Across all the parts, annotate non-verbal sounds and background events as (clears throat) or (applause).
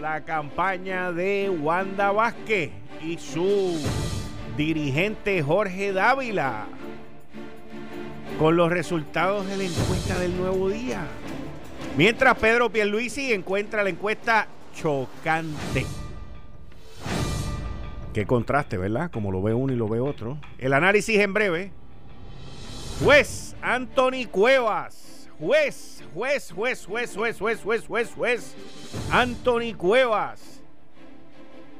la campaña de Wanda Vázquez y su dirigente Jorge Dávila con los resultados de la encuesta del nuevo día. Mientras Pedro Pierluisi encuentra la encuesta chocante. Qué contraste, ¿verdad? Como lo ve uno y lo ve otro. El análisis en breve. Juez Anthony Cuevas. Juez, juez, juez, juez, juez, juez, juez, juez, juez. Anthony Cuevas.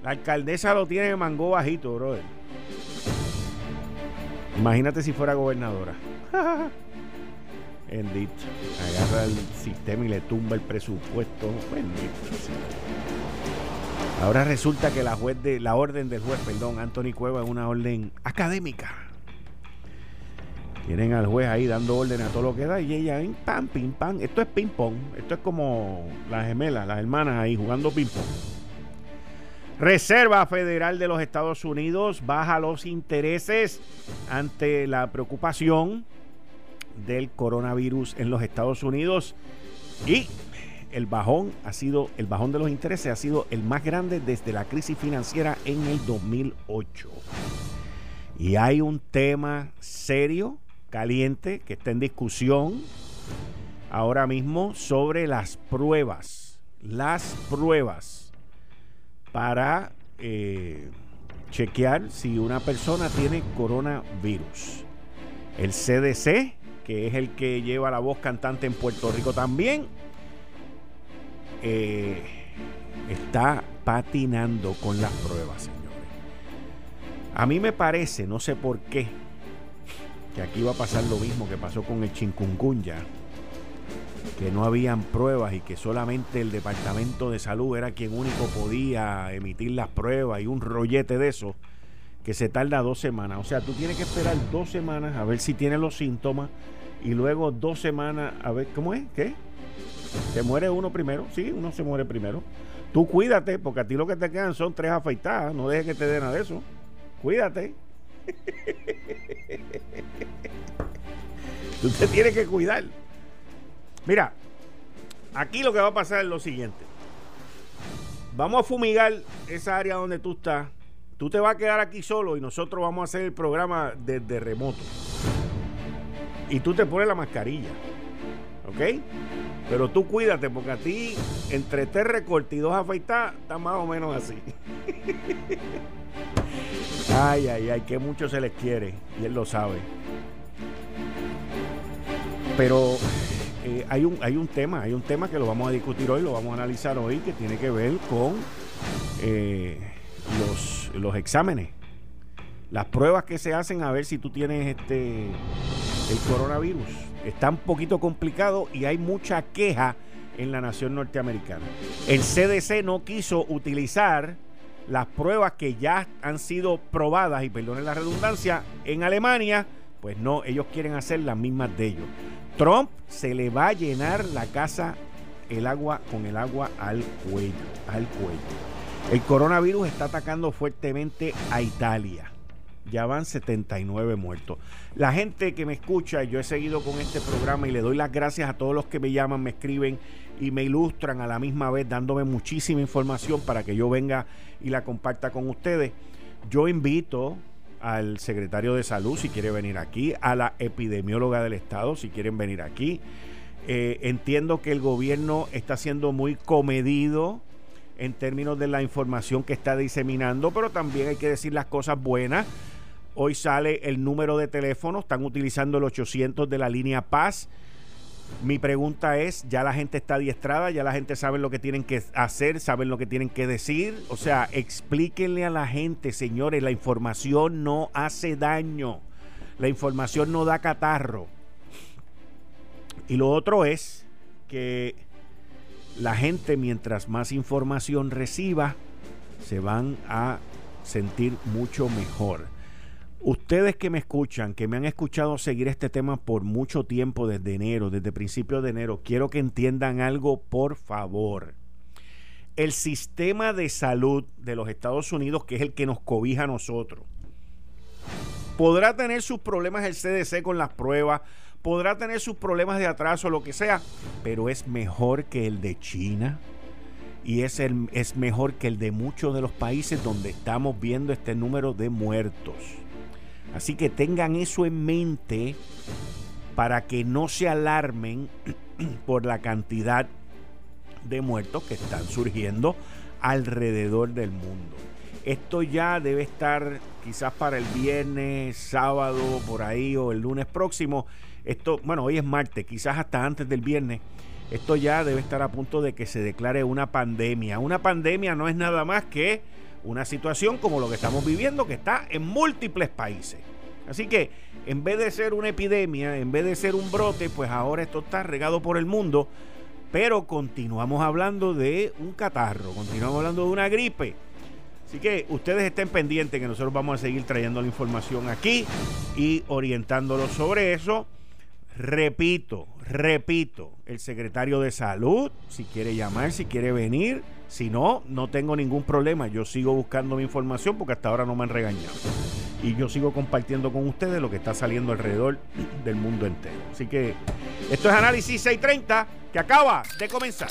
La alcaldesa lo tiene en mango bajito, brother. Imagínate si fuera gobernadora. (laughs) Bendito. Agarra el sistema y le tumba el presupuesto. Bendito. Ahora resulta que la juez de la orden del juez, perdón, Anthony Cueva es una orden académica. Tienen al juez ahí dando orden a todo lo que da y ella en pam, pim, pam. Esto es ping pong. Esto es como las gemelas, las hermanas ahí jugando ping pong. Reserva Federal de los Estados Unidos baja los intereses ante la preocupación del coronavirus en los Estados Unidos y el bajón ha sido el bajón de los intereses ha sido el más grande desde la crisis financiera en el 2008. Y hay un tema serio, caliente que está en discusión ahora mismo sobre las pruebas, las pruebas para eh, chequear si una persona tiene coronavirus. El CDC que es el que lleva la voz cantante en Puerto Rico también, eh, está patinando con las pruebas, señores. A mí me parece, no sé por qué, que aquí va a pasar lo mismo que pasó con el chincungunya, que no habían pruebas y que solamente el Departamento de Salud era quien único podía emitir las pruebas y un rollete de eso que se tarda dos semanas. O sea, tú tienes que esperar dos semanas a ver si tienes los síntomas y luego dos semanas a ver, ¿cómo es? ¿Qué? ¿Se muere uno primero? Sí, uno se muere primero. Tú cuídate, porque a ti lo que te quedan son tres afeitadas. No dejes que te den nada de eso. Cuídate. (laughs) (laughs) Tú te tienes que cuidar. Mira, aquí lo que va a pasar es lo siguiente. Vamos a fumigar esa área donde tú estás. Tú te vas a quedar aquí solo y nosotros vamos a hacer el programa desde remoto y tú te pones la mascarilla. ¿Ok? Pero tú cuídate porque a ti, entre tres recortes y dos afeitadas, está más o menos así. (laughs) ay, ay, ay, que mucho se les quiere y él lo sabe. Pero eh, hay, un, hay un tema, hay un tema que lo vamos a discutir hoy, lo vamos a analizar hoy, que tiene que ver con eh, los, los exámenes. Las pruebas que se hacen a ver si tú tienes este el coronavirus. Está un poquito complicado y hay mucha queja en la nación norteamericana. El CDC no quiso utilizar las pruebas que ya han sido probadas, y perdonen la redundancia, en Alemania, pues no, ellos quieren hacer las mismas de ellos. Trump se le va a llenar la casa el agua con el agua al cuello, al cuello. El coronavirus está atacando fuertemente a Italia ya van 79 muertos. La gente que me escucha, yo he seguido con este programa y le doy las gracias a todos los que me llaman, me escriben y me ilustran a la misma vez, dándome muchísima información para que yo venga y la comparta con ustedes. Yo invito al secretario de salud si quiere venir aquí, a la epidemióloga del estado si quieren venir aquí. Eh, entiendo que el gobierno está siendo muy comedido en términos de la información que está diseminando, pero también hay que decir las cosas buenas Hoy sale el número de teléfono, están utilizando el 800 de la línea Paz. Mi pregunta es, ya la gente está adiestrada, ya la gente sabe lo que tienen que hacer, saben lo que tienen que decir. O sea, explíquenle a la gente, señores, la información no hace daño. La información no da catarro. Y lo otro es que la gente, mientras más información reciba, se van a sentir mucho mejor. Ustedes que me escuchan, que me han escuchado seguir este tema por mucho tiempo desde enero, desde principios de enero, quiero que entiendan algo, por favor. El sistema de salud de los Estados Unidos, que es el que nos cobija a nosotros, podrá tener sus problemas el CDC con las pruebas, podrá tener sus problemas de atraso, lo que sea, pero es mejor que el de China y es, el, es mejor que el de muchos de los países donde estamos viendo este número de muertos. Así que tengan eso en mente para que no se alarmen (clears throat) por la cantidad de muertos que están surgiendo alrededor del mundo. Esto ya debe estar quizás para el viernes, sábado, por ahí o el lunes próximo. Esto, bueno, hoy es martes, quizás hasta antes del viernes. Esto ya debe estar a punto de que se declare una pandemia. Una pandemia no es nada más que una situación como lo que estamos viviendo que está en múltiples países. Así que en vez de ser una epidemia, en vez de ser un brote, pues ahora esto está regado por el mundo, pero continuamos hablando de un catarro, continuamos hablando de una gripe. Así que ustedes estén pendientes que nosotros vamos a seguir trayendo la información aquí y orientándolos sobre eso. Repito, repito, el secretario de salud, si quiere llamar, si quiere venir, si no, no tengo ningún problema. Yo sigo buscando mi información porque hasta ahora no me han regañado. Y yo sigo compartiendo con ustedes lo que está saliendo alrededor del mundo entero. Así que esto es Análisis 630 que acaba de comenzar.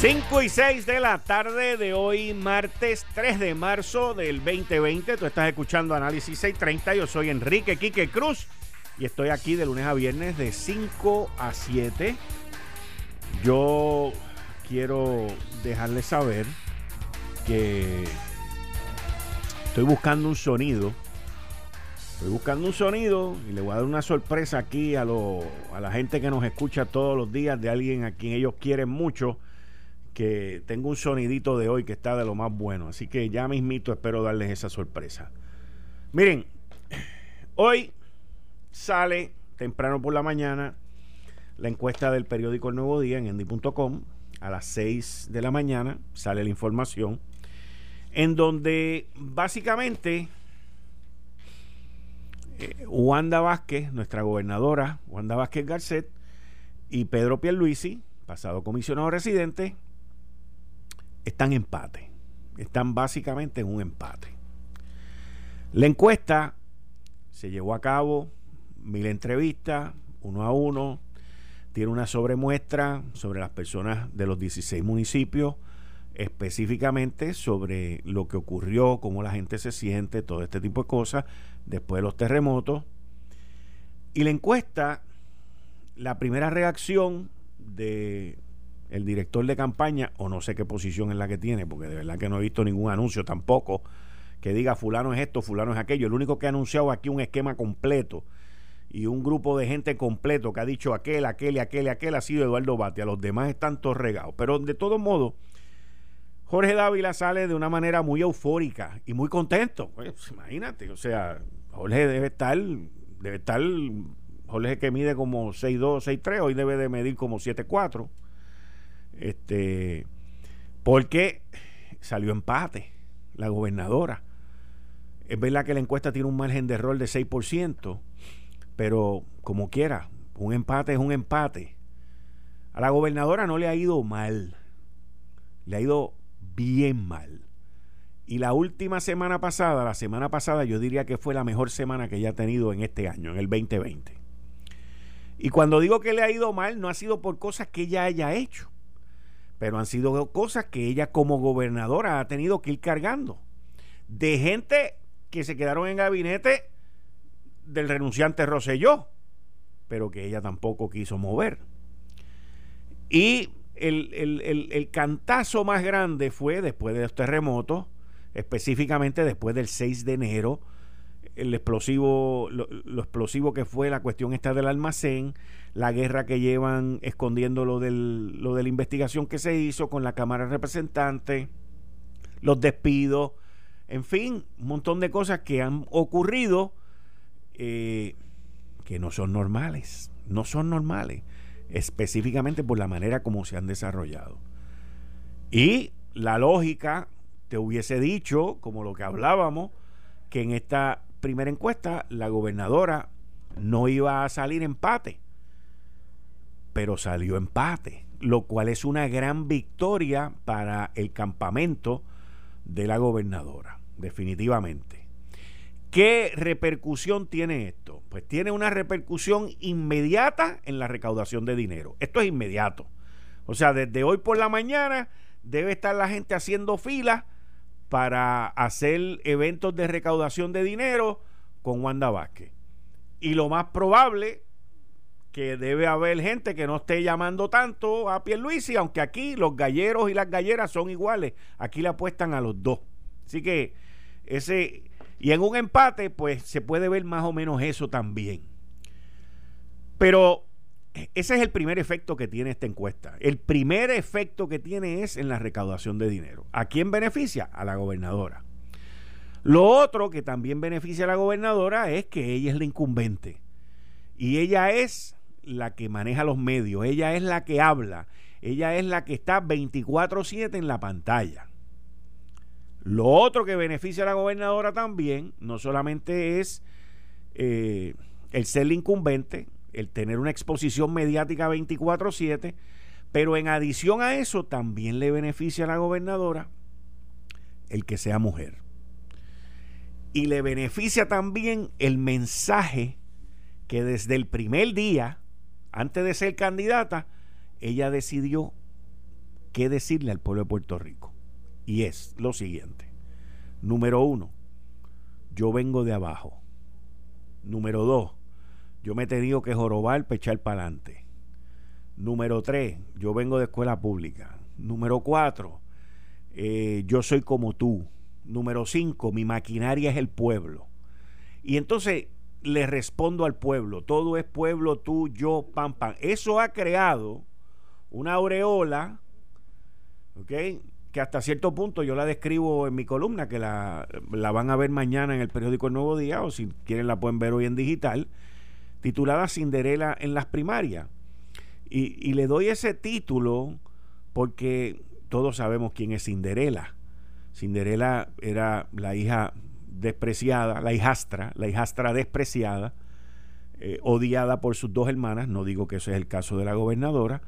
5 y 6 de la tarde de hoy, martes 3 de marzo del 2020. Tú estás escuchando Análisis 630. Yo soy Enrique Quique Cruz y estoy aquí de lunes a viernes de 5 a 7. Yo quiero dejarles saber que estoy buscando un sonido. Estoy buscando un sonido y le voy a dar una sorpresa aquí a, a la gente que nos escucha todos los días de alguien a quien ellos quieren mucho. Que tengo un sonidito de hoy que está de lo más bueno. Así que ya mismito espero darles esa sorpresa. Miren, hoy sale temprano por la mañana la encuesta del periódico El Nuevo Día en endy.com. A las 6 de la mañana sale la información en donde básicamente eh, Wanda Vázquez, nuestra gobernadora, Wanda Vázquez Garcet, y Pedro Pierluisi, pasado comisionado residente, están en empate. Están básicamente en un empate. La encuesta se llevó a cabo mil entrevistas, uno a uno. Tiene una sobremuestra sobre las personas de los 16 municipios, específicamente sobre lo que ocurrió, cómo la gente se siente, todo este tipo de cosas, después de los terremotos. Y la encuesta, la primera reacción de el director de campaña, o no sé qué posición es la que tiene, porque de verdad que no he visto ningún anuncio tampoco que diga fulano es esto, fulano es aquello. El único que ha anunciado aquí un esquema completo y un grupo de gente completo que ha dicho aquel, aquel aquel aquel ha sido Eduardo Batia. Los demás están todos regados. Pero de todo modo, Jorge Dávila sale de una manera muy eufórica y muy contento. Pues, imagínate, o sea, Jorge debe estar, debe estar, Jorge que mide como 6'2, 6'3, hoy debe de medir como 7'4. Este, porque salió empate la gobernadora. Es verdad que la encuesta tiene un margen de error de 6%, pero como quiera, un empate es un empate. A la gobernadora no le ha ido mal, le ha ido bien mal. Y la última semana pasada, la semana pasada yo diría que fue la mejor semana que ella ha tenido en este año, en el 2020. Y cuando digo que le ha ido mal, no ha sido por cosas que ella haya hecho, pero han sido cosas que ella como gobernadora ha tenido que ir cargando. De gente que se quedaron en gabinete del renunciante Roselló. pero que ella tampoco quiso mover. Y el, el, cantazo más grande fue después de los terremotos, específicamente después del 6 de enero, el explosivo, lo, explosivo que fue la cuestión esta del almacén, la guerra que llevan escondiendo lo, del, lo de la investigación que se hizo con la Cámara de Representantes, los despidos, en fin, un montón de cosas que han ocurrido eh, que no son normales, no son normales, específicamente por la manera como se han desarrollado. Y la lógica te hubiese dicho, como lo que hablábamos, que en esta primera encuesta la gobernadora no iba a salir empate, pero salió empate, lo cual es una gran victoria para el campamento de la gobernadora, definitivamente. ¿Qué repercusión tiene esto? Pues tiene una repercusión inmediata en la recaudación de dinero. Esto es inmediato. O sea, desde hoy por la mañana debe estar la gente haciendo fila para hacer eventos de recaudación de dinero con Wanda Vázquez. Y lo más probable que debe haber gente que no esté llamando tanto a Pierluisi, aunque aquí los galleros y las galleras son iguales. Aquí le apuestan a los dos. Así que ese y en un empate pues se puede ver más o menos eso también. Pero ese es el primer efecto que tiene esta encuesta. El primer efecto que tiene es en la recaudación de dinero. ¿A quién beneficia? A la gobernadora. Lo otro que también beneficia a la gobernadora es que ella es la incumbente. Y ella es la que maneja los medios, ella es la que habla, ella es la que está 24/7 en la pantalla. Lo otro que beneficia a la gobernadora también, no solamente es eh, el ser la incumbente, el tener una exposición mediática 24/7, pero en adición a eso también le beneficia a la gobernadora el que sea mujer. Y le beneficia también el mensaje que desde el primer día, antes de ser candidata, ella decidió qué decirle al pueblo de Puerto Rico. Y es lo siguiente. Número uno, yo vengo de abajo. Número dos, yo me he tenido que jorobar para echar para adelante. Número tres, yo vengo de escuela pública. Número cuatro, eh, yo soy como tú. Número cinco, mi maquinaria es el pueblo. Y entonces le respondo al pueblo, todo es pueblo, tú, yo, pam, pam. Eso ha creado una aureola, ¿ok? Que hasta cierto punto yo la describo en mi columna, que la, la van a ver mañana en el periódico El Nuevo Día, o si quieren la pueden ver hoy en digital titulada Cinderela en las primarias. Y, le doy ese título porque todos sabemos quién es Cinderela. Cinderela era la hija despreciada, la hijastra, la hijastra despreciada, eh, odiada por sus dos hermanas, no digo que ese es el caso de la gobernadora,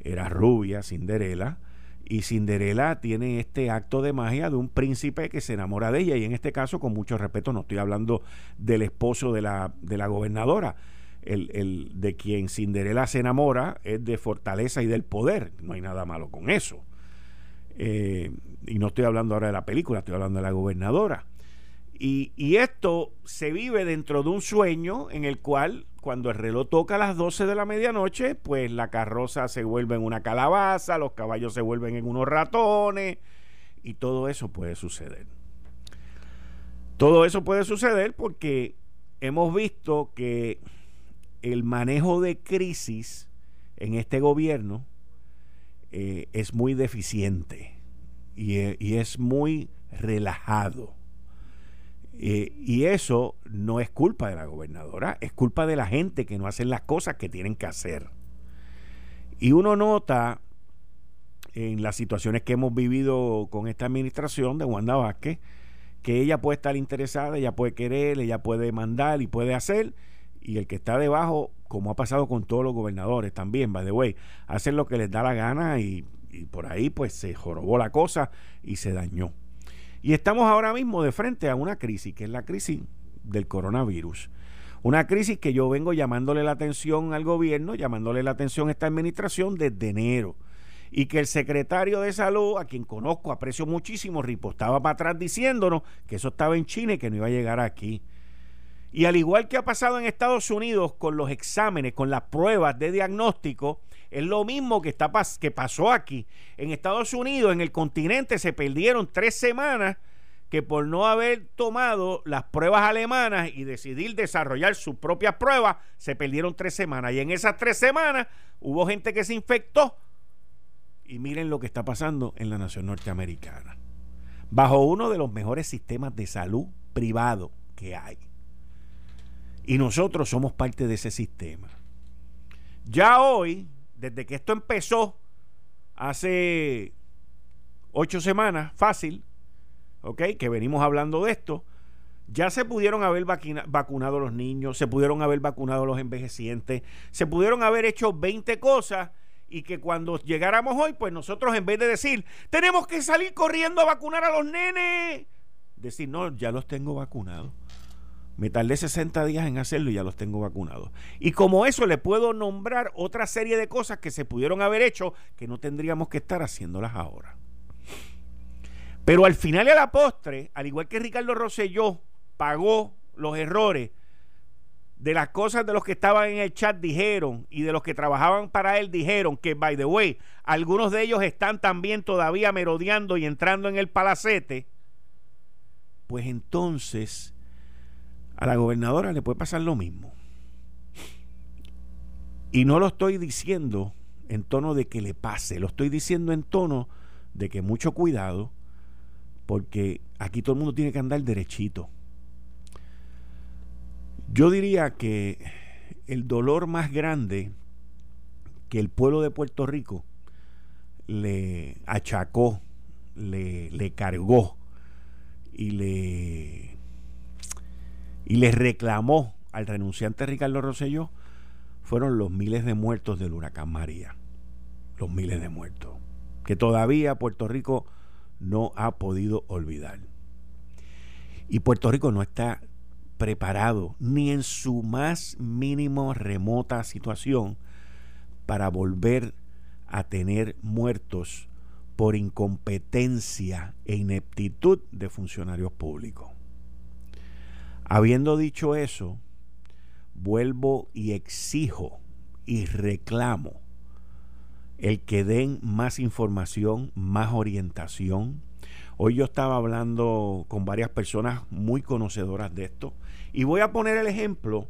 era rubia, Cinderela, y Cinderela tiene este acto de magia de un príncipe que se enamora de ella y en este caso con mucho respeto no estoy hablando del esposo de la, de la gobernadora. El, el, de quien Cinderela se enamora es de fortaleza y del poder. No hay nada malo con eso. Eh, y no estoy hablando ahora de la película estoy hablando de la gobernadora y, esto se vive dentro de un sueño en el cual cuando el reloj toca a las 12 de la medianoche, pues la carroza se vuelve en una calabaza, los caballos se vuelven en unos ratones y todo eso puede suceder. Todo eso puede suceder porque hemos visto que el manejo de crisis en este gobierno eh, es muy deficiente y es muy relajado. Eh, y eso no es culpa de la gobernadora, es culpa de la gente que no hacen las cosas que tienen que hacer. Y uno nota en las situaciones que hemos vivido con esta administración de Wanda Vázquez, que ella puede estar interesada, ella puede querer, ella puede mandar y puede hacer, y el que está debajo, como ha pasado con todos los gobernadores también, by the way, hacen lo que les da la gana y, y por ahí pues se jorobó la cosa y se dañó. Y estamos ahora mismo de frente a una crisis, que es la crisis del coronavirus. Una crisis que yo vengo llamándole la atención al gobierno, llamándole la atención a esta administración desde enero. Y que el secretario de salud, a quien conozco, aprecio muchísimo, ripostaba para atrás diciéndonos que eso estaba en China y que no iba a llegar aquí. Y al igual que ha pasado en Estados Unidos con los exámenes, con las pruebas de diagnóstico, es lo mismo que, está, que pasó aquí. En Estados Unidos, en el continente, se perdieron tres semanas que por no haber tomado las pruebas alemanas y decidir desarrollar sus propias pruebas, se perdieron tres semanas. Y en esas tres semanas hubo gente que se infectó. Y miren lo que está pasando en la nación norteamericana. Bajo uno de los mejores sistemas de salud privado que hay. Y nosotros somos parte de ese sistema. Ya hoy, desde que esto empezó, hace ocho semanas, fácil, ¿ok? Que venimos hablando de esto. Ya se pudieron haber vacunado los niños, se pudieron haber vacunado los envejecientes, se pudieron haber hecho 20 cosas y que cuando llegáramos hoy, pues nosotros en vez de decir, tenemos que salir corriendo a vacunar a los nenes, decir, no, ya los tengo vacunados. Me tardé 60 días en hacerlo y ya los tengo vacunados. Y como eso le puedo nombrar otra serie de cosas que se pudieron haber hecho que no tendríamos que estar haciéndolas ahora. Pero al final y a la postre, al igual que Ricardo Rosselló pagó los errores de las cosas de los que estaban en el chat dijeron y de los que trabajaban para él dijeron que, by the way, algunos de ellos están también todavía merodeando y entrando en el palacete, pues entonces a la gobernadora le puede pasar lo mismo. Y no lo estoy diciendo en tono de que le pase, lo estoy diciendo en tono de que mucho cuidado, porque aquí todo el mundo tiene que andar derechito. Yo diría que el dolor más grande que el pueblo de Puerto Rico le achacó, le, le cargó y le y le reclamó al renunciante Ricardo Rosselló fueron los miles de muertos del huracán María. Los miles de muertos. Que todavía Puerto Rico no ha podido olvidar. Y Puerto Rico no está preparado ni en su más mínimo remota situación para volver a tener muertos por incompetencia e ineptitud de funcionarios públicos. Habiendo dicho eso, vuelvo y exijo y reclamo el que den más información, más orientación. Hoy yo estaba hablando con varias personas muy conocedoras de esto y voy a poner el ejemplo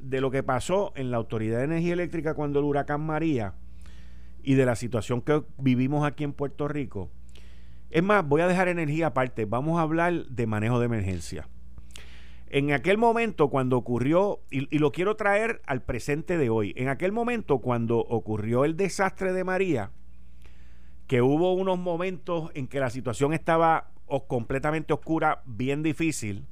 de lo que pasó en la Autoridad de Energía Eléctrica cuando el huracán María y de la situación que vivimos aquí en Puerto Rico. Es más, voy a dejar energía aparte, vamos a hablar de manejo de emergencia. En aquel momento cuando ocurrió, y, lo quiero traer al presente de hoy, en aquel momento cuando ocurrió el desastre de María, que hubo unos momentos en que la situación estaba completamente oscura, bien difícil,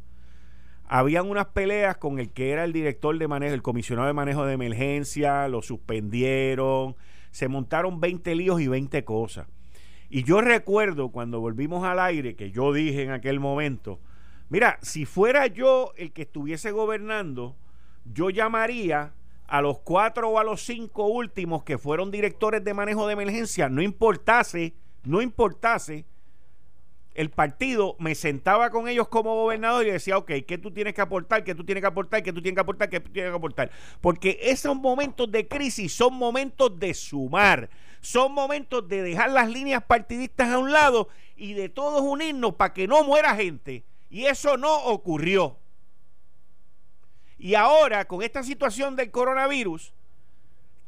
habían unas peleas con el que era el director de manejo, el comisionado de manejo de emergencia, lo suspendieron, se montaron 20 líos y 20 cosas. Y yo recuerdo cuando volvimos al aire, que yo dije en aquel momento, Mira, si fuera yo el que estuviese gobernando, yo llamaría a los cuatro o a los cinco últimos que fueron directores de manejo de emergencia, no importase, no importase el partido, me sentaba con ellos como gobernador y decía, ok, ¿qué tú tienes que aportar? ¿Qué tú tienes que aportar? ¿Qué tú tienes que aportar? ¿Qué tú tienes que aportar? Porque esos momentos de crisis son momentos de sumar, son momentos de dejar las líneas partidistas a un lado y de todos unirnos para que no muera gente y eso no ocurrió. Y ahora, con esta situación del coronavirus,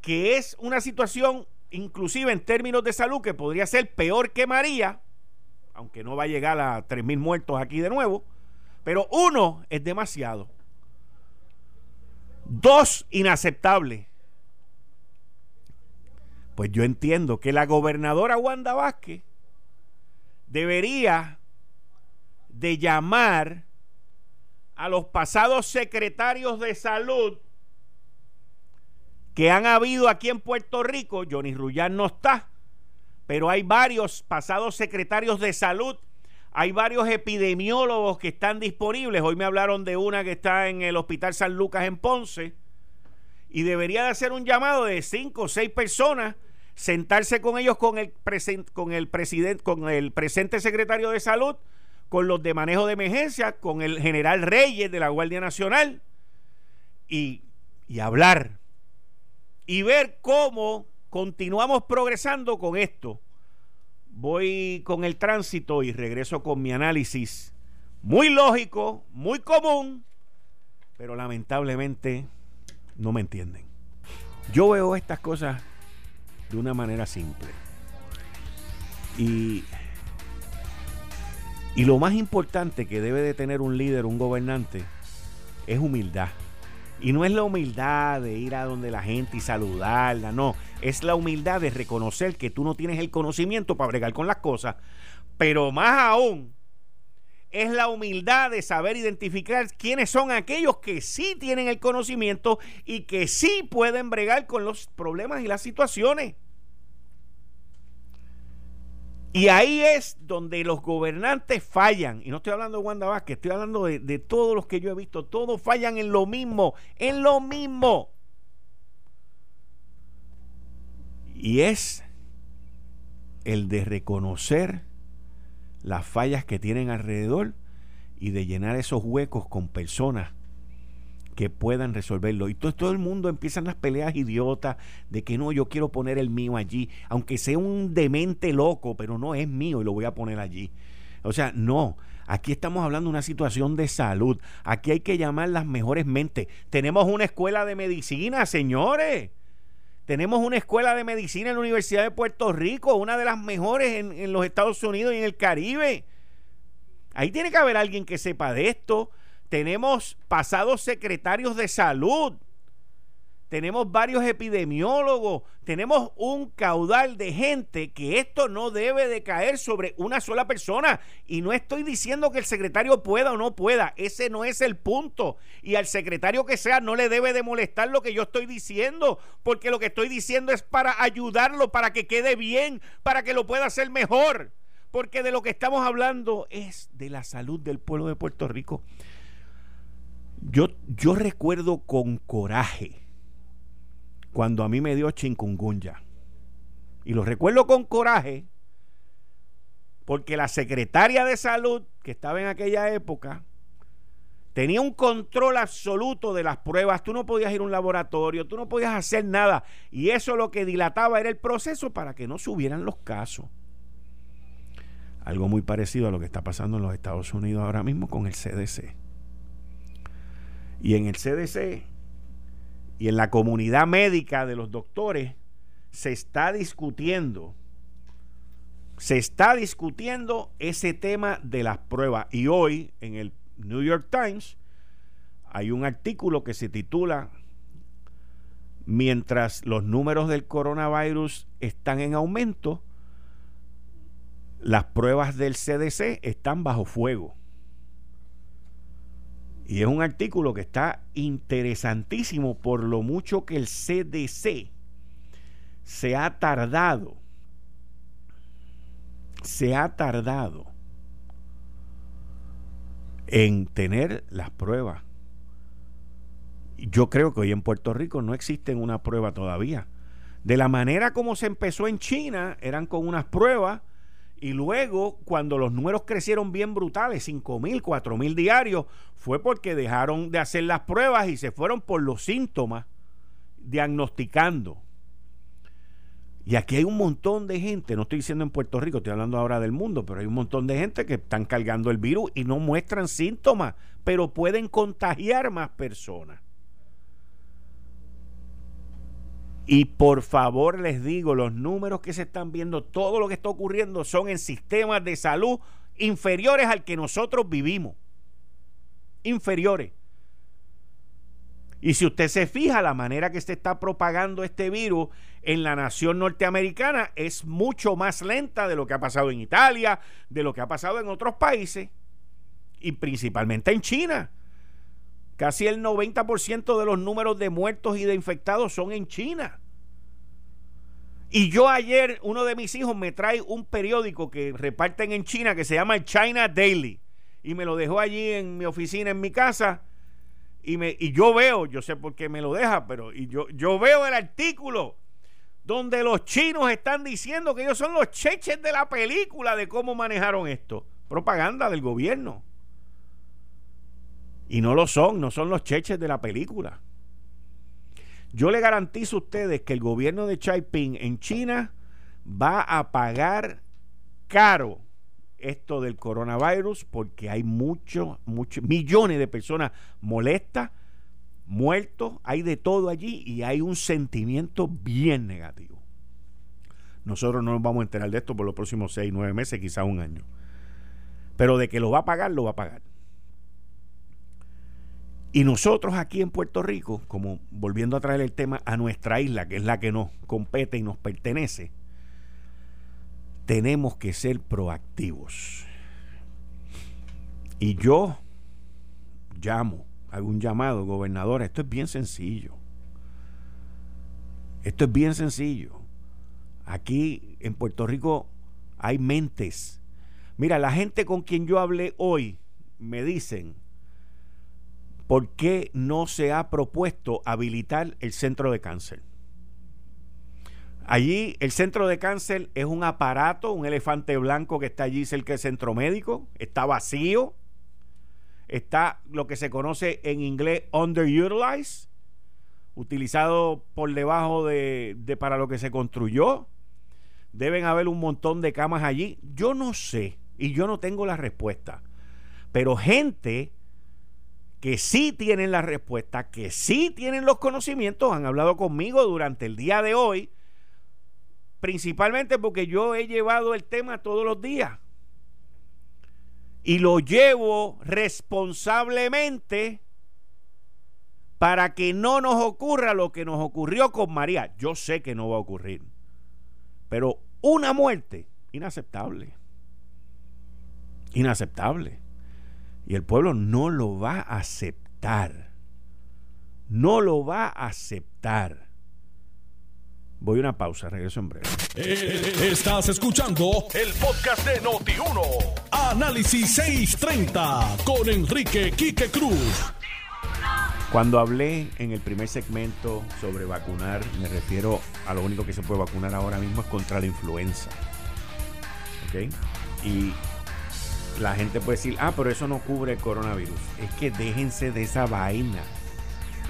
que es una situación inclusive en términos de salud que podría ser peor que María, aunque no va a llegar a 3.000 muertos aquí de nuevo, pero uno es demasiado. Dos, inaceptable. Pues yo entiendo que la gobernadora Wanda Vázquez debería de llamar a los pasados secretarios de salud que han habido aquí en Puerto Rico, Johnny Rullán no está, pero hay varios pasados secretarios de salud, hay varios epidemiólogos que están disponibles, hoy me hablaron de una que está en el Hospital San Lucas en Ponce, y debería de hacer un llamado de cinco o seis personas, sentarse con ellos con el, con el, con el presente secretario de salud, con los de manejo de emergencia, con el general Reyes de la Guardia Nacional y, y hablar y ver cómo continuamos progresando con esto. Voy con el tránsito y regreso con mi análisis muy lógico, muy común, pero lamentablemente no me entienden. Yo veo estas cosas de una manera simple. Y, y lo más importante que debe de tener un líder, un gobernante, es humildad. Y no es la humildad de ir a donde la gente y saludarla, no. Es la humildad de reconocer que tú no tienes el conocimiento para bregar con las cosas. Pero más aún, es la humildad de saber identificar quiénes son aquellos que sí tienen el conocimiento y que sí pueden bregar con los problemas y las situaciones. Y ahí es donde los gobernantes fallan. Y no estoy hablando de Wanda Vázquez, estoy hablando de, de todos los que yo he visto. Todos fallan en lo mismo, en lo mismo. Y es el de reconocer las fallas que tienen alrededor y de llenar esos huecos con personas que puedan resolverlo. Y todo, el mundo empiezan las peleas idiotas de que no, yo quiero poner el mío allí, aunque sea un demente loco, pero no es mío y lo voy a poner allí. O sea, no. Aquí estamos hablando de una situación de salud. Aquí hay que llamar las mejores mentes. Tenemos una escuela de medicina, señores. Tenemos una escuela de medicina en la Universidad de Puerto Rico, una de las mejores en, en los Estados Unidos y en el Caribe. Ahí tiene que haber alguien que sepa de esto tenemos pasados secretarios de salud, tenemos varios epidemiólogos, tenemos un caudal de gente que esto no debe de caer sobre una sola persona. Y no estoy diciendo que el secretario pueda o no pueda, ese no es el punto. Y al secretario que sea no le debe de molestar lo que yo estoy diciendo, porque lo que estoy diciendo es para ayudarlo, para que quede bien, para que lo pueda hacer mejor. Porque de lo que estamos hablando es de la salud del pueblo de Puerto Rico. Yo, yo recuerdo con coraje cuando a mí me dio chikungunya. Y lo recuerdo con coraje porque la secretaria de salud que estaba en aquella época tenía un control absoluto de las pruebas. Tú no podías ir a un laboratorio, tú no podías hacer nada. Y eso lo que dilataba era el proceso para que no subieran los casos. Algo muy parecido a lo que está pasando en los Estados Unidos ahora mismo con el CDC. Y en el CDC y en la comunidad médica de los doctores se está discutiendo, se está discutiendo ese tema de las pruebas. Y hoy en el New York Times hay un artículo que se titula Mientras los números del coronavirus están en aumento, las pruebas del CDC están bajo fuego. Y es un artículo que está interesantísimo por lo mucho que el CDC se ha tardado, se ha tardado en tener las pruebas. Yo creo que hoy en Puerto Rico no existen una prueba todavía. De la manera como se empezó en China, eran con unas pruebas y luego, cuando los números crecieron bien brutales, 5 mil, 4 mil diarios, fue porque dejaron de hacer las pruebas y se fueron por los síntomas, diagnosticando. Y aquí hay un montón de gente, no estoy diciendo en Puerto Rico, estoy hablando ahora del mundo, pero hay un montón de gente que están cargando el virus y no muestran síntomas, pero pueden contagiar más personas. Y por favor les digo, los números que se están viendo, todo lo que está ocurriendo son en sistemas de salud inferiores al que nosotros vivimos. Inferiores. Y si usted se fija, la manera que se está propagando este virus en la nación norteamericana es mucho más lenta de lo que ha pasado en Italia, de lo que ha pasado en otros países, y principalmente en China. Casi el 90% de los números de muertos y de infectados son en China. Y yo ayer, uno de mis hijos me trae un periódico que reparten en China que se llama China Daily. Y me lo dejó allí en mi oficina, en mi casa. Y, me, y yo veo, yo sé por qué me lo deja, pero y yo, yo veo el artículo donde los chinos están diciendo que ellos son los cheches de la película de cómo manejaron esto. propaganda del gobierno. Y no lo son, no son los cheches de la película. Yo le garantizo a ustedes que el gobierno de Ping en China va a pagar caro esto del coronavirus porque hay muchos, muchos, millones de personas molestas, muertos, hay de todo allí y hay un sentimiento bien negativo. Nosotros no nos vamos a enterar de esto por los próximos seis, nueve meses, quizás un año. Pero de que lo va a pagar, lo va a pagar. Y nosotros aquí en Puerto Rico, como volviendo a traer el tema a nuestra isla, que es la que nos compete y nos pertenece, tenemos que ser proactivos. Y yo llamo, hago un llamado, gobernadora, esto es bien sencillo. Esto es bien sencillo. Aquí en Puerto Rico hay mentes. Mira, la gente con quien yo hablé hoy me dicen, ¿por qué no se ha propuesto habilitar el centro de cáncer? Allí el centro de cáncer es un aparato, un elefante blanco que está allí cerca del centro médico, está vacío, está lo que se conoce en inglés underutilized, utilizado por debajo de, de para lo que se construyó. Deben haber un montón de camas allí. Yo no sé y yo no tengo la respuesta. Pero gente que sí tienen la respuesta, que sí tienen los conocimientos, han hablado conmigo durante el día de hoy principalmente porque yo he llevado el tema todos los días y lo llevo responsablemente para que no nos ocurra lo que nos ocurrió con María. Yo sé que no va a ocurrir, pero una muerte inaceptable. Inaceptable. Y el pueblo no lo va a aceptar. No lo va a aceptar. Voy a una pausa, regreso en breve. Eh, estás escuchando el podcast de Noti1. Análisis 630 con Enrique Quique Cruz. Cuando hablé en el primer segmento sobre vacunar, me refiero a lo único que se puede vacunar ahora mismo es contra la influenza. ¿Ok? Y la gente puede decir, ah, pero eso no cubre el coronavirus. Es que déjense de esa vaina.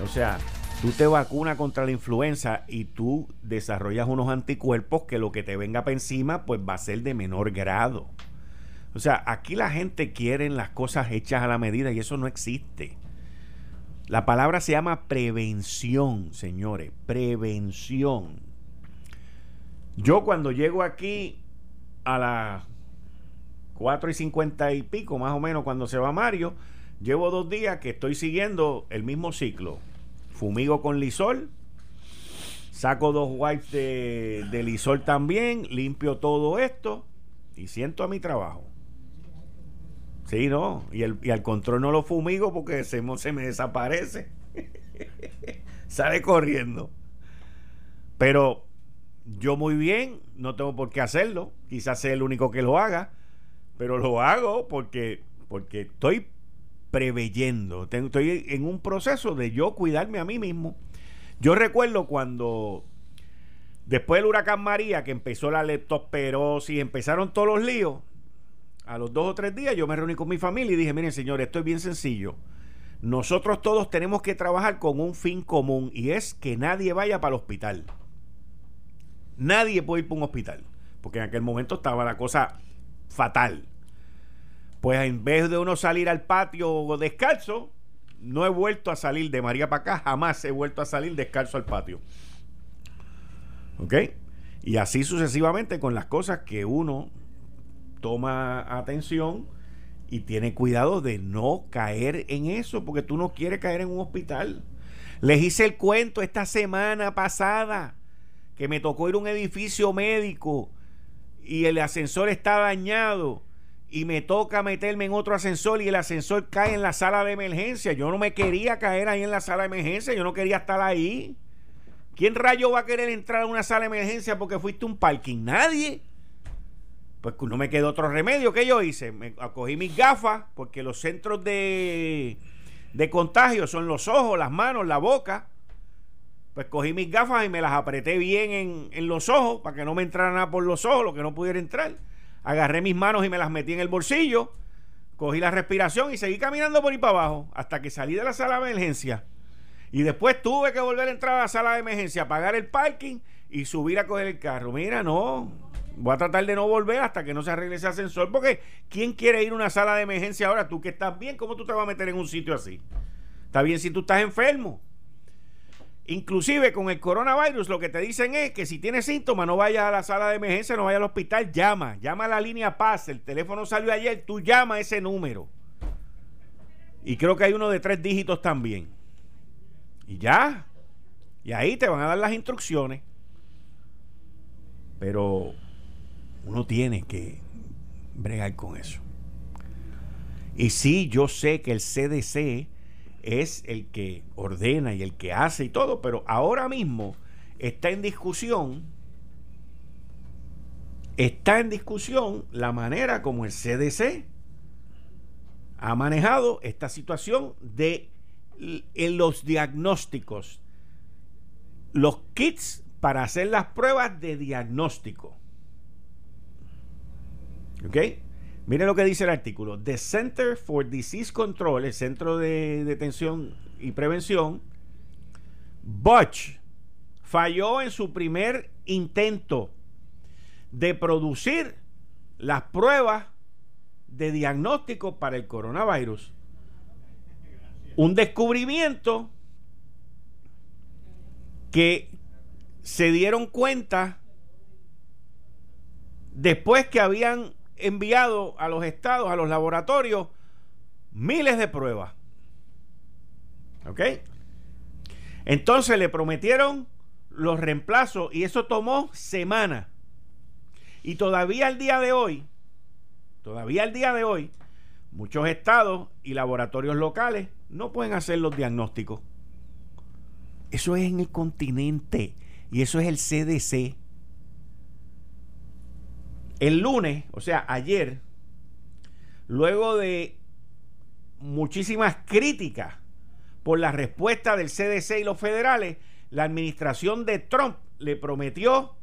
O sea, tú te vacunas contra la influenza y tú desarrollas unos anticuerpos que lo que te venga para encima pues va a ser de menor grado. O sea, aquí la gente quiere las cosas hechas a la medida y eso no existe. La palabra se llama prevención, señores, prevención. Yo cuando llego aquí a las 4 y 50 y pico, más o menos, cuando se va Mario, llevo dos días que estoy siguiendo el mismo ciclo fumigo con lisol, saco dos wipes de, lisol también, limpio todo esto y siento a mi trabajo. Sí, no, y, el, y al control no lo fumigo porque se, se me desaparece. (laughs) Sale corriendo. Pero yo muy bien, no tengo por qué hacerlo. Quizás sea el único que lo haga, pero lo hago porque, porque estoy preveyendo. Estoy en un proceso de yo cuidarme a mí mismo. Yo recuerdo cuando después del huracán María, que empezó la leptospirosis, empezaron todos los líos, a los dos o tres días yo me reuní con mi familia y dije, miren señores, esto es bien sencillo. Nosotros todos tenemos que trabajar con un fin común y es que nadie vaya para el hospital. Nadie puede ir para un hospital, porque en aquel momento estaba la cosa fatal. Pues en vez de uno salir al patio descalzo, no he vuelto a salir de María para acá, jamás he vuelto a salir descalzo al patio. ¿Ok? Y así sucesivamente con las cosas que uno toma atención y tiene cuidado de no caer en eso, porque tú no quieres caer en un hospital. Les hice el cuento esta semana pasada que me tocó ir a un edificio médico y el ascensor está dañado y me toca meterme en otro ascensor y el ascensor cae en la sala de emergencia. Yo no me quería caer ahí en la sala de emergencia, yo no quería estar ahí. ¿Quién rayo va a querer entrar a una sala de emergencia porque fuiste un parking? Nadie. Pues no me quedó otro remedio. que yo hice? Me acogí mis gafas porque los centros de, de contagio son los ojos, las manos, la boca. Pues cogí mis gafas y me las apreté bien en, en los ojos para que no me entrara nada por los ojos, lo que no pudiera entrar agarré mis manos y me las metí en el bolsillo, cogí la respiración y seguí caminando por ahí para abajo hasta que salí de la sala de emergencia. Y después tuve que volver a entrar a la sala de emergencia, pagar el parking y subir a coger el carro. Mira, no, voy a tratar de no volver hasta que no se arregle ese ascensor, porque ¿quién quiere ir a una sala de emergencia ahora? Tú que estás bien, ¿cómo tú te vas a meter en un sitio así? Está bien si tú estás enfermo. Inclusive con el coronavirus lo que te dicen es que si tienes síntomas no vayas a la sala de emergencia, no vayas al hospital, llama, llama a la línea Paz, el teléfono salió ayer, tú llama a ese número. Y creo que hay uno de tres dígitos también. Y ya. Y ahí te van a dar las instrucciones. Pero uno tiene que bregar con eso. Y sí, yo sé que el CDC es el que ordena y el que hace y todo, pero ahora mismo está en discusión, está en discusión la manera como el CDC ha manejado esta situación de los diagnósticos, los kits para hacer las pruebas de diagnóstico. ¿Ok? Mire lo que dice el artículo. The Center for Disease Control, el Centro de Detención y Prevención, Butch, falló en su primer intento de producir las pruebas de diagnóstico para el coronavirus. Un descubrimiento que se dieron cuenta después que habían enviado a los estados, a los laboratorios, miles de pruebas. ¿Ok? Entonces le prometieron los reemplazos y eso tomó semanas. Y todavía al día de hoy, todavía al día de hoy, muchos estados y laboratorios locales no pueden hacer los diagnósticos. Eso es en el continente y eso es el CDC. El lunes, o sea, ayer, luego de muchísimas críticas por la respuesta del CDC y los federales, la administración de Trump le prometió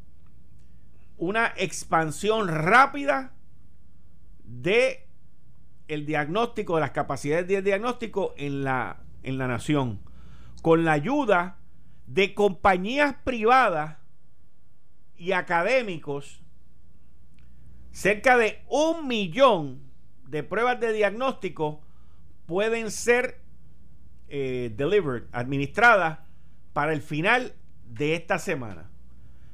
una expansión rápida de el diagnóstico, de las capacidades de diagnóstico en la, en la nación, con la ayuda de compañías privadas y académicos Cerca de un millón de pruebas de diagnóstico pueden ser eh, delivered, administradas para el final de esta semana,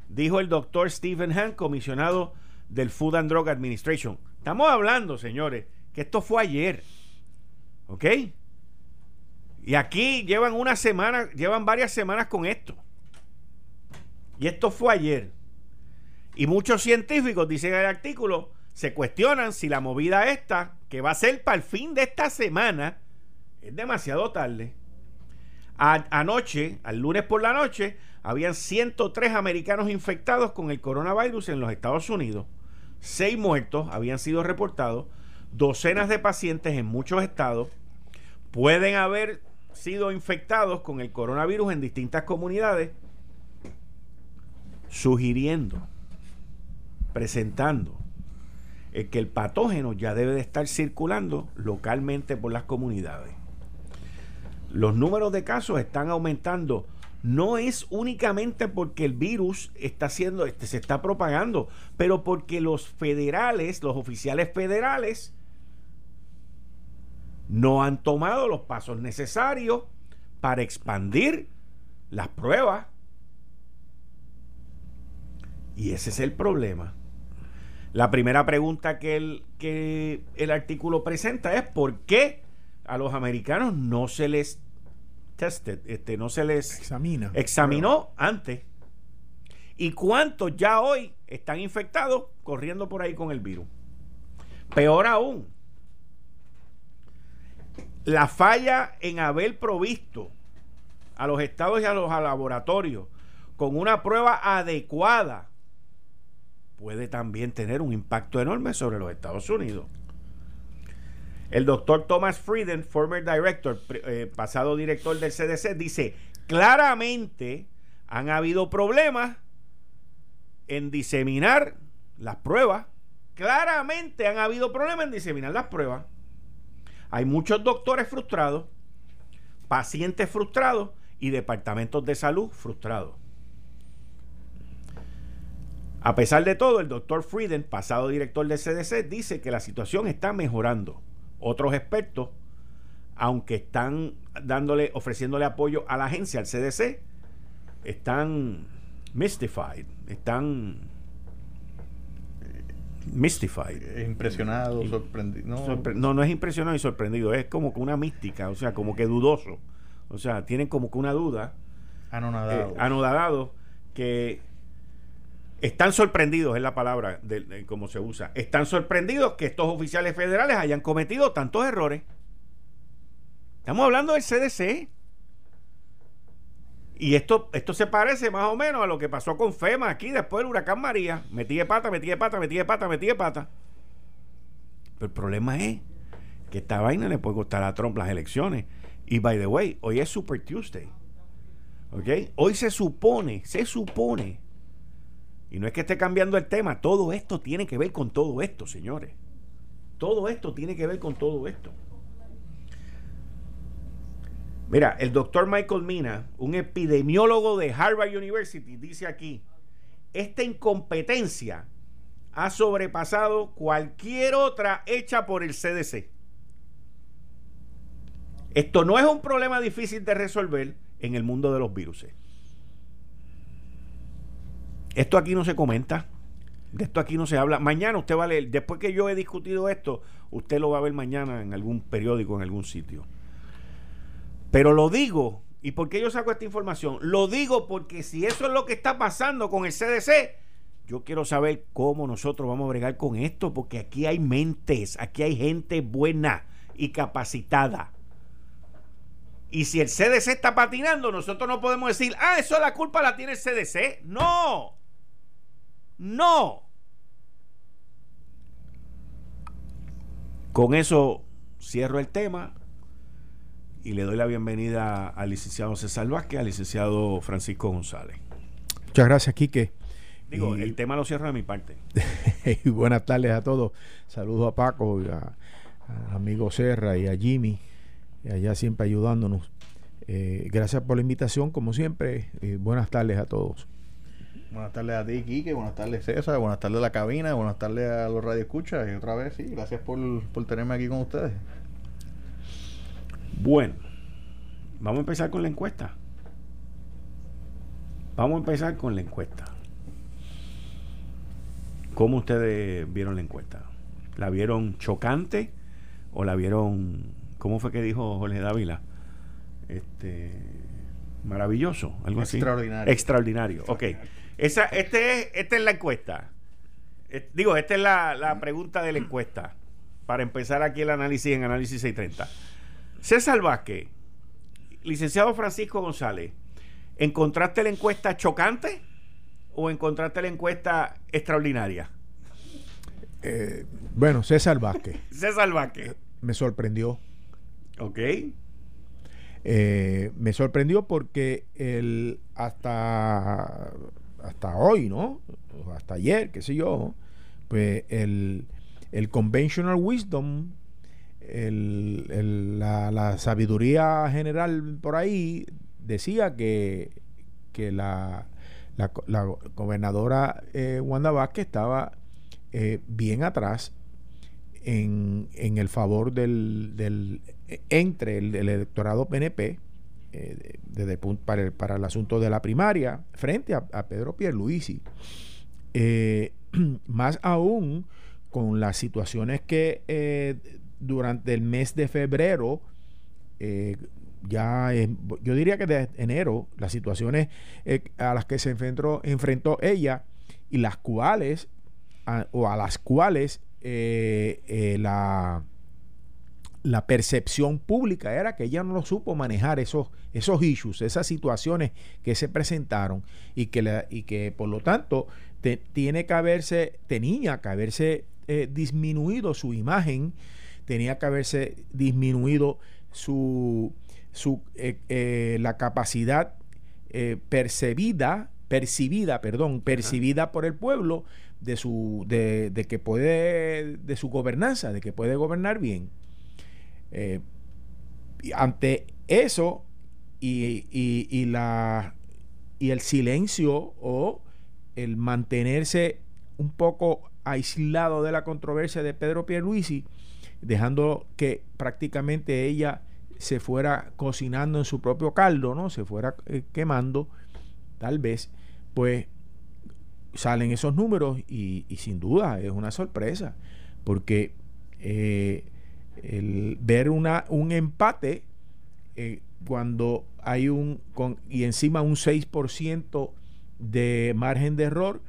dijo el doctor Stephen Hahn, comisionado del Food and Drug Administration. Estamos hablando, señores, que esto fue ayer. ¿Ok? Y aquí llevan una semana, llevan varias semanas con esto. Y esto fue ayer. Y muchos científicos, dicen en el artículo, se cuestionan si la movida esta, que va a ser para el fin de esta semana, es demasiado tarde. anoche, al lunes por la noche, habían 103 americanos infectados con el coronavirus en los Estados Unidos. Seis muertos habían sido reportados, docenas de pacientes en muchos estados pueden haber sido infectados con el coronavirus en distintas comunidades, sugiriendo presentando que el patógeno ya debe de estar circulando localmente por las comunidades. Los números de casos están aumentando. No es únicamente porque el virus está haciendo, este, se está propagando, pero porque los federales, los oficiales federales, no han tomado los pasos necesarios para expandir las pruebas. Y ese es el problema. La primera pregunta que el, que el artículo presenta es por qué a los americanos no se les tested, este, no se les Examina. examinó antes. ¿Y cuántos ya hoy están infectados corriendo por ahí con el virus? Peor aún, la falla en haber provisto a los estados y a los laboratorios con una prueba adecuada puede también tener un impacto enorme sobre los Estados Unidos. El doctor Thomas Frieden, former director, eh, pasado director del CDC, dice, claramente han habido problemas en diseminar las pruebas claramente han habido problemas en diseminar las pruebas. Hay muchos doctores frustrados, pacientes frustrados y departamentos de salud frustrados. A pesar de todo, el doctor Frieden, pasado director del CDC, dice que la situación está mejorando. Otros expertos, aunque están dándole, ofreciéndole apoyo a la agencia, al CDC, están mystified, están mystified. Impresionado, sorprendido. No. no, es impresionado y sorprendido, es como que una mística, o sea, como que dudoso. O sea, tienen como que una duda. Anonadado. Eh, anonadado, que están sorprendidos, es la palabra de, como se usa. Están sorprendidos que estos oficiales federales hayan cometido tantos errores. Estamos hablando del CDC. Y esto, esto se parece más o menos a lo que pasó con FEMA aquí después del huracán María. Metí de pata, metí de pata, metí de pata, metí de pata. Pero el problema es que esta vaina le puede costar a Trump las elecciones. Y by the way, hoy es Super Tuesday. ¿Ok? Hoy se supone, se supone. Y no es que esté cambiando el tema, todo esto tiene que ver con todo esto, señores. Todo esto tiene que ver con todo esto. Mira, el doctor Michael Mina, un epidemiólogo de Harvard University, dice aquí, esta incompetencia ha sobrepasado cualquier otra hecha por el CDC. Esto no es un problema difícil de resolver en el mundo de los virus. Esto aquí no se comenta. De esto aquí no se habla. Mañana usted va a leer, después que yo he discutido esto, usted lo va a ver mañana en algún periódico, en algún sitio. Pero lo digo, ¿y por qué yo saco esta información? Lo digo porque si eso es lo que está pasando con el CDC, yo quiero saber cómo nosotros vamos a bregar con esto, porque aquí hay mentes, aquí hay gente buena y capacitada. Y si el CDC está patinando, nosotros no podemos decir, ah, eso la culpa la tiene el CDC. No. No. Con eso cierro el tema y le doy la bienvenida al licenciado César Vázquez, al licenciado Francisco González. Muchas gracias, Quique. Digo, el tema lo cierro de mi parte. (laughs) y buenas tardes a todos. Saludos a Paco, y a, amigo Serra y a Jimmy, y allá siempre ayudándonos. Eh, gracias por la invitación, como siempre. y buenas tardes a todos. Buenas tardes a ti, Quique. Buenas tardes, César. Buenas tardes a la cabina. Buenas tardes a los radioescuchas. Y otra vez, sí, gracias por, por tenerme aquí con ustedes. Bueno, vamos a empezar con la encuesta. Vamos a empezar con la encuesta. ¿Cómo ustedes vieron la encuesta? ¿La vieron chocante o la vieron, cómo fue que dijo Jorge Dávila? Este, maravilloso, algo así. Extraordinario. Extraordinario, ok. Esa, este es, esta es la encuesta. Digo, esta es la, la pregunta de la encuesta. Para empezar aquí el análisis en Análisis 630. César Vázquez, licenciado Francisco González, ¿encontraste la encuesta chocante o encontraste la encuesta extraordinaria? Eh, bueno, César Vázquez. (laughs) César Vázquez. Me sorprendió. Ok. Eh, me sorprendió porque el hasta hasta hoy, ¿no? Hasta ayer, qué sé yo, pues el, el conventional wisdom la, sabiduría general por ahí decía que, que la, la, gobernadora eh, Wanda Vázquez estaba eh, bien atrás en, en, el favor del, del entre el, electorado PNP eh, desde, para, el, para el asunto de la primaria frente a, Pedro Pierluisi. Eh, (clears throat) más aún con las situaciones que durante el mes de febrero, eh, ya yo diría que de enero, las situaciones eh, a las que se enfrentó, enfrentó ella y las cuales, o a las cuales eh, la, la percepción pública era que ella no lo supo manejar esos, esos issues, esas situaciones que se presentaron y que, y que por lo tanto tiene que haberse, tenía que haberse disminuido su imagen tenía que haberse disminuido su, su eh, eh, la capacidad eh, percibida, percibida, perdón, percibida por el pueblo de su, de, que puede, de su gobernanza, de que puede gobernar bien. Eh, ante eso y, y, la, y el silencio o el mantenerse un poco aislado de la controversia de Pedro Pierluisi, dejando que prácticamente ella se fuera cocinando en su propio caldo, ¿no? Se fuera eh, quemando, tal vez, pues salen esos números y, sin duda es una sorpresa, porque eh, el ver una, un empate eh, cuando hay un, con, y encima un 6% de margen de error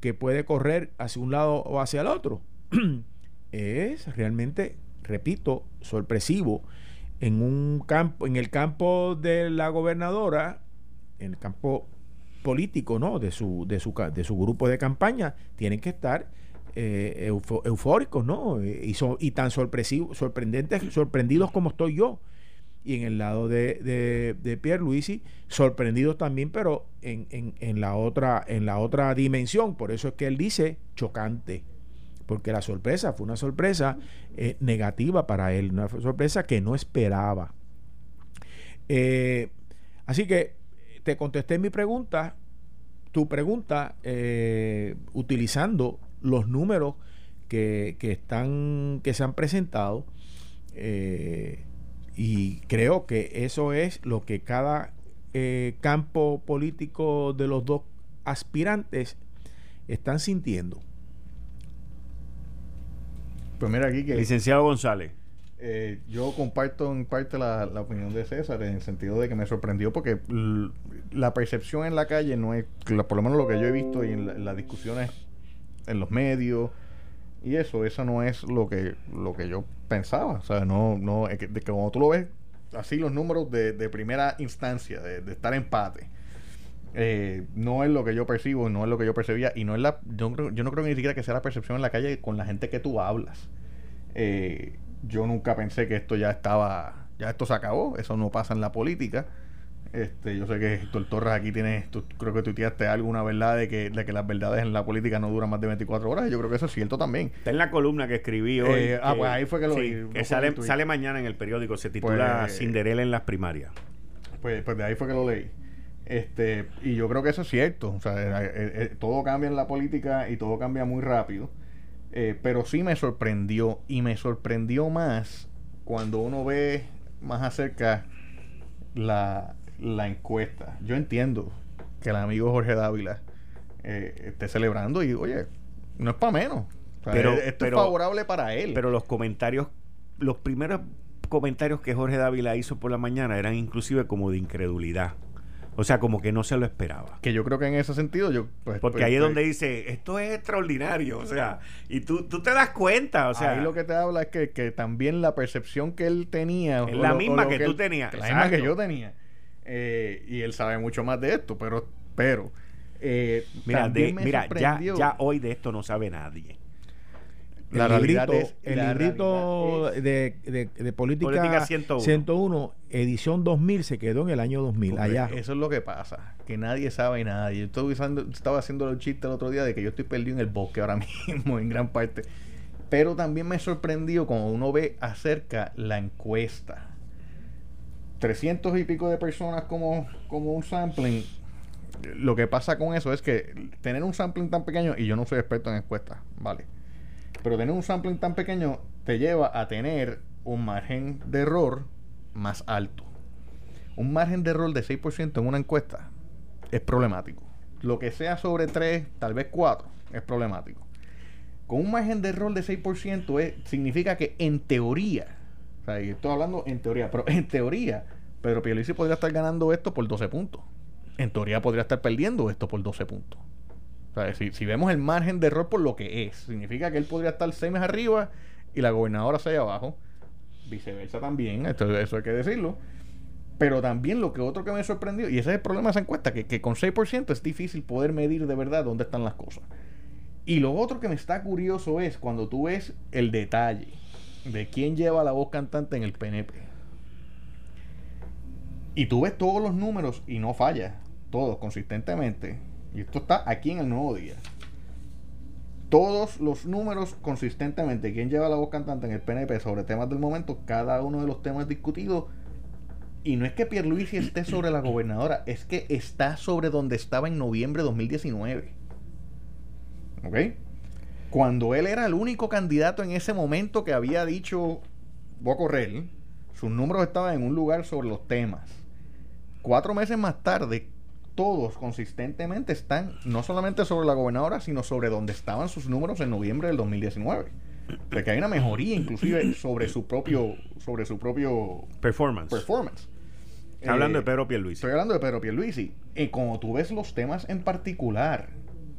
que puede correr hacia un lado o hacia el otro, (clears throat) es realmente, repito, sorpresivo. En un campo, en el campo de la gobernadora, en el campo político, ¿no? De su, de su, de su grupo de campaña, tienen que estar eh, eufóricos, ¿no? Y, son, y tan sorpresivos, sorprendentes, sorprendidos como estoy yo. Y en el lado de, de, de Pierre Luisi, sorprendidos también, pero en, en, en, la otra, en la otra dimensión. Por eso es que él dice chocante. Porque la sorpresa fue una sorpresa eh, negativa para él, una sorpresa que no esperaba. Eh, así que te contesté mi pregunta, tu pregunta, eh, utilizando los números que, están, que se han presentado. Eh, y creo que eso es lo que cada eh, campo político de los dos aspirantes están sintiendo. Pues mira aquí que... Licenciado González. Eh, yo comparto en parte la, opinión de César en el sentido de que me sorprendió porque la percepción en la calle no es, por lo menos lo que yo he visto y en, las discusiones en los medios y eso, eso no es lo que lo que yo pensaba. O sea, no, no, es que, de que cuando tú lo ves así los números de, primera instancia, de, de estar empate. Eh, no es lo que yo percibo, no es lo que yo percibía y no es la, yo, yo no creo ni siquiera que sea la percepción en la calle con la gente que tú hablas. Eh, yo nunca pensé que esto ya estaba, ya esto se acabó, eso no pasa en la política. Este, yo sé que Héctor Torres aquí tiene, tú, creo que tuiteaste alguna verdad de que, de que las verdades en la política no duran más de 24 horas. Yo creo que eso es cierto también. Está en la columna que escribí hoy. Eh, ah, pues ahí fue que lo vi. Que sale, sale mañana en el periódico, se titula pues, Cinderella en las primarias. Pues, pues de ahí fue que lo leí. Este, y yo creo que eso es cierto. O sea, eh, eh, todo cambia en la política y todo cambia muy rápido. Eh, pero sí me sorprendió y me sorprendió más cuando uno ve más acerca la, la encuesta. Yo entiendo que el amigo Jorge Dávila eh, esté celebrando y, oye, no es para menos. pero, esto es favorable para él. Pero los comentarios, los primeros comentarios que Jorge Dávila hizo por la mañana eran inclusive como de incredulidad. O sea, como que no se lo esperaba. Que yo creo que en ese sentido, yo. Pues, Porque pues, ahí es donde pues, dice, esto es extraordinario. O sea, y tú, tú te das cuenta. O sea, ahí lo que te habla es que, que también la percepción que él tenía. Es la misma que, tú tenías. La misma que yo tenía. Eh, y él sabe mucho más de esto, pero. pero eh, mira, mira ya, ya hoy de esto no sabe nadie el librito, el librito de, de, política, 101. edición 2000, se quedó en el año 2000, allá. Eso es lo que pasa, que nadie sabe nada. Yo estoy estaba haciendo el chiste el otro día de que yo estoy perdido en el bosque ahora (laughs) mismo, en gran parte. Pero también me sorprendió cuando uno ve acerca la encuesta. 300 y pico de personas como, como un sampling. Lo que pasa con eso es que tener un sampling tan pequeño, y yo no soy experto en encuestas, ¿vale? Pero tener un sampling tan pequeño te lleva a tener un margen de error más alto. Un margen de error de 6% en una encuesta es problemático. Lo que sea sobre 3, tal vez 4, es problemático. Con un margen de error de 6% es, significa que en teoría, estoy hablando en teoría, pero en teoría, Pedro Pierluisi podría estar ganando esto por 12 puntos. En teoría podría estar perdiendo esto por 12 puntos si, vemos el margen de error por lo que es, significa que él podría estar seis meses arriba y la gobernadora seis abajo. Viceversa también, esto, eso hay que decirlo. Pero también lo que otro que me sorprendió, y ese es el problema de esa encuesta, que, que con 6% es difícil poder medir de verdad dónde están las cosas. Y lo otro que me está curioso es cuando tú ves el detalle de quién lleva la voz cantante en el PNP. Y tú ves todos los números y no falla, todos consistentemente y esto está aquí en el nuevo día, todos los números consistentemente, quién lleva la voz cantante en el PNP sobre temas del momento, cada uno de los temas discutidos, y no es que Pierluisi esté sobre la gobernadora, es que está sobre donde estaba en noviembre de 2019. ¿Ok? Cuando él era el único candidato en ese momento que había dicho, voy a correr, sus números estaban en un lugar sobre los temas. Cuatro meses más tarde, todos consistentemente están no solamente sobre la gobernadora, sino sobre donde estaban sus números en noviembre del 2019. De que hay una mejoría inclusive sobre su propio sobre su propio performance. performance. hablando de Eh, Pedro Pierluisi. Estoy hablando de Pedro Pierluisi. Y como tú ves los temas en particular,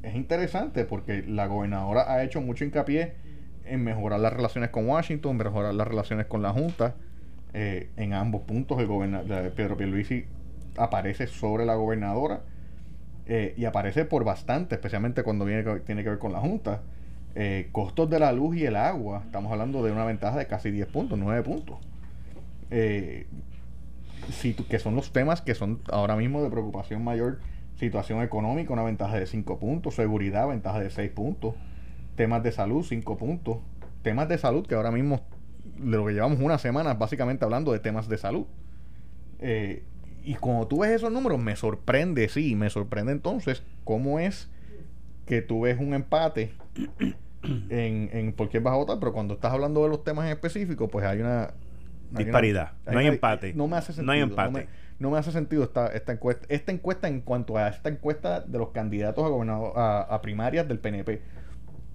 es interesante porque la gobernadora ha hecho mucho hincapié en mejorar las relaciones con Washington, mejorar las relaciones con la Junta. Eh, en ambos puntos, el gobernador Pedro Pierluisi aparece sobre la gobernadora eh, y aparece por bastante, especialmente cuando viene, tiene que ver con la Junta. Eh, costos de la luz y el agua, estamos hablando de una ventaja de casi 10 puntos, 9 puntos. Eh, que son los temas que son ahora mismo de preocupación mayor. Situación económica, una ventaja de 5 puntos. Seguridad, ventaja de 6 puntos. Temas de salud, 5 puntos. Temas de salud, que ahora mismo, de lo que llevamos una semana, básicamente hablando de temas de salud. Eh, y cuando tú ves esos números, me sorprende, sí, me sorprende entonces cómo es que tú ves un empate (clears throat) en, en por quién vas a votar, pero cuando estás hablando de los temas en específico, pues hay una... hay una- Disparidad. No hay una- empate. No me hace sentido. No hay me- empate. No me, hace sentido esta, esta encuesta. Esta encuesta en cuanto a esta encuesta de los candidatos a gobernador a, a primarias del PNP.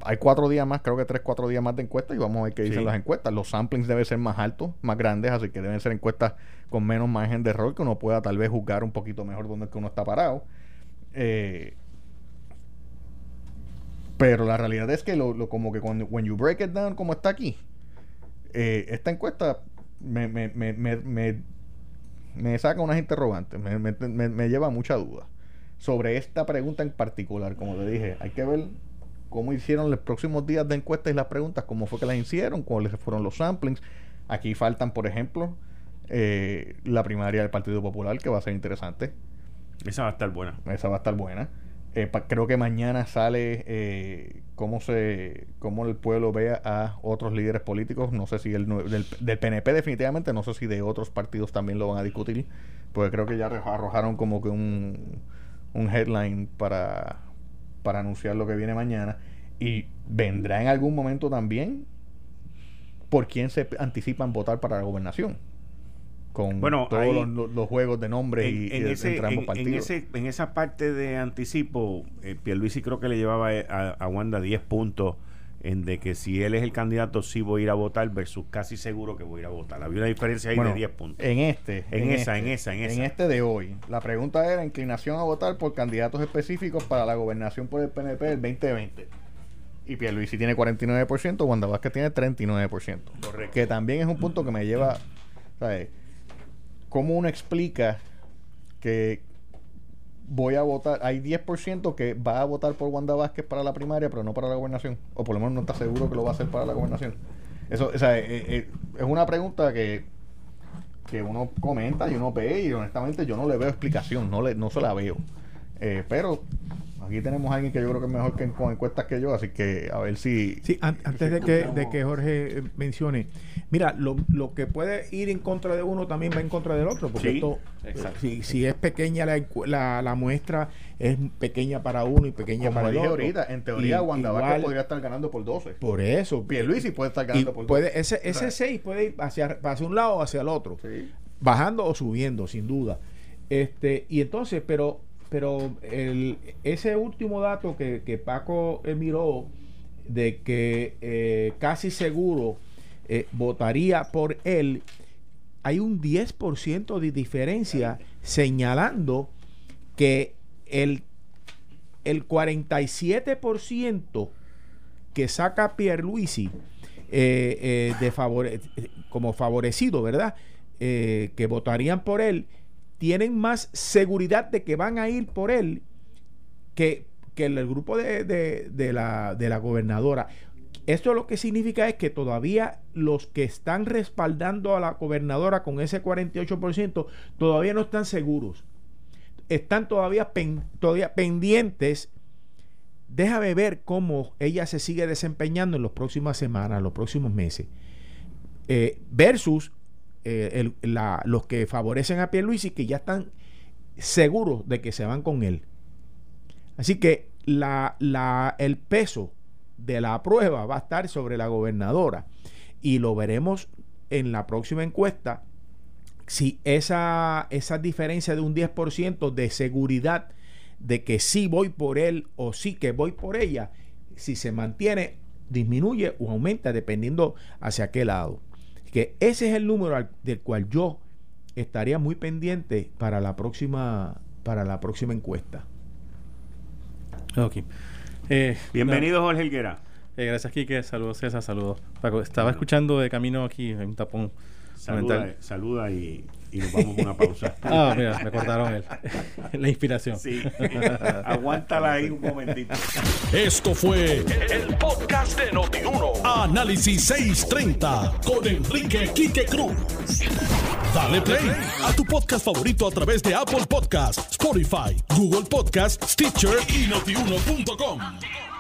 Hay cuatro días más, creo que tres, cuatro días más de encuestas y vamos a ver qué dicen Sí. las encuestas. Los samplings deben ser más altos, más grandes, así que deben ser encuestas con menos margen de error, que uno pueda tal vez juzgar un poquito mejor dónde es que uno está parado. Eh, pero la realidad es que lo, como que cuando when you break it down como está aquí, eh, esta encuesta me, me, me, me, me, saca unas interrogantes, me, lleva mucha duda sobre esta pregunta en particular. Como te dije, hay que ver cómo hicieron los próximos días de encuestas y las preguntas, cómo fue que las hicieron, cuáles fueron los samplings. Aquí faltan, por ejemplo, eh, la primaria del Partido Popular, que va a ser interesante. Esa va a estar buena. Esa va a estar buena. Eh, pa- creo que mañana sale eh, cómo se cómo el pueblo ve a otros líderes políticos. No sé si el, del, del PNP definitivamente, no sé si de otros partidos también lo van a discutir. Porque creo que ya arro- arrojaron como que un, un headline para, para anunciar lo que viene mañana. Y vendrá en algún momento también por quién se anticipan votar para la gobernación. Con Bueno, todos ahí- los, juegos de nombres En, y, y en ese, entre ambos en- en partidos. ese- en esa parte de anticipo, eh, Pierluisi creo que le llevaba eh, a, a Wanda 10 puntos en de que si él es el candidato sí voy a ir a votar versus casi seguro que voy a ir a votar. Había una diferencia ahí Bueno, de 10 puntos. En este. En esa, este, en esa, en esa. este de hoy. La pregunta era inclinación a votar por candidatos específicos para la gobernación por el PNP del 2020. Y Pierluisi tiene 49%, Wanda Vázquez tiene 39%. Correcto. Que también es un punto que me lleva, ¿sabes? ¿Cómo uno explica que voy a votar, hay 10% que va a votar por Wanda Vázquez para la primaria, pero no para la gobernación? O por lo menos no está seguro que lo va a hacer para la gobernación. Eso, o sea, eh, eh, es una pregunta que que uno comenta y uno ve y honestamente yo no le veo explicación, no le no se la veo. Eh, pero aquí tenemos a alguien que yo creo que es mejor que en- con encuestas que yo, así que a ver si... Sí, an- antes de que, de que Jorge eh, mencione, mira, lo, lo que puede ir en contra de uno también va en contra del otro, porque Sí, esto, exacto. si, si es pequeña la, la, la muestra, es pequeña para uno y pequeña Como para el dije otro. ahorita, en teoría Wanda podría estar ganando por 12. Por eso. Pierluisi puede estar Y ganando por 12. puede, ese, ese ¿Sabes? 6 puede ir hacia, hacia un lado o hacia el otro. Sí. bajando o subiendo, sin duda. Este, y entonces, pero, pero el, ese último dato que, que Paco eh, miró de que eh, casi seguro eh, votaría por él, hay un 10% de diferencia señalando que el, el 47% que saca Pierluisi eh, eh, de favore- como favorecido, ¿verdad? Que votarían por él, tienen más seguridad de que van a ir por él que, que el, grupo de, de- la, de la gobernadora. Esto lo que significa es que todavía los que están respaldando a la gobernadora con ese 48% todavía no están seguros. están todavía, todavía pendientes. Déjame ver cómo ella se sigue desempeñando en las próximas semanas, los próximos meses. Eh, versus eh, los que favorecen a Pierluisi que ya están seguros de que se van con él. Así que el peso de la prueba va a estar sobre la gobernadora y lo veremos en la próxima encuesta si esa, esa diferencia de un 10% de seguridad de que sí voy por él o sí que voy por ella, si se mantiene, disminuye o aumenta dependiendo hacia qué lado. Que ese es el número del cual yo estaría muy pendiente para la próxima, para la próxima encuesta. Ok. Eh, Bienvenido, Jorge Helguera. Eh, gracias, Kike. Saludos, César. Saludos. Estaba escuchando de camino aquí en un tapón. Saluda, saluda y, y, nos vamos a una pausa. (laughs) ah, mira, me cortaron el, (laughs) la inspiración. Sí. Aguántala ahí un momentito. Esto fue el, podcast de Notiuno. Análisis 630 con Enrique Quique Cruz. Dale play a tu podcast favorito a través de Apple Podcasts, Spotify, Google Podcasts, Stitcher y notiuno.com.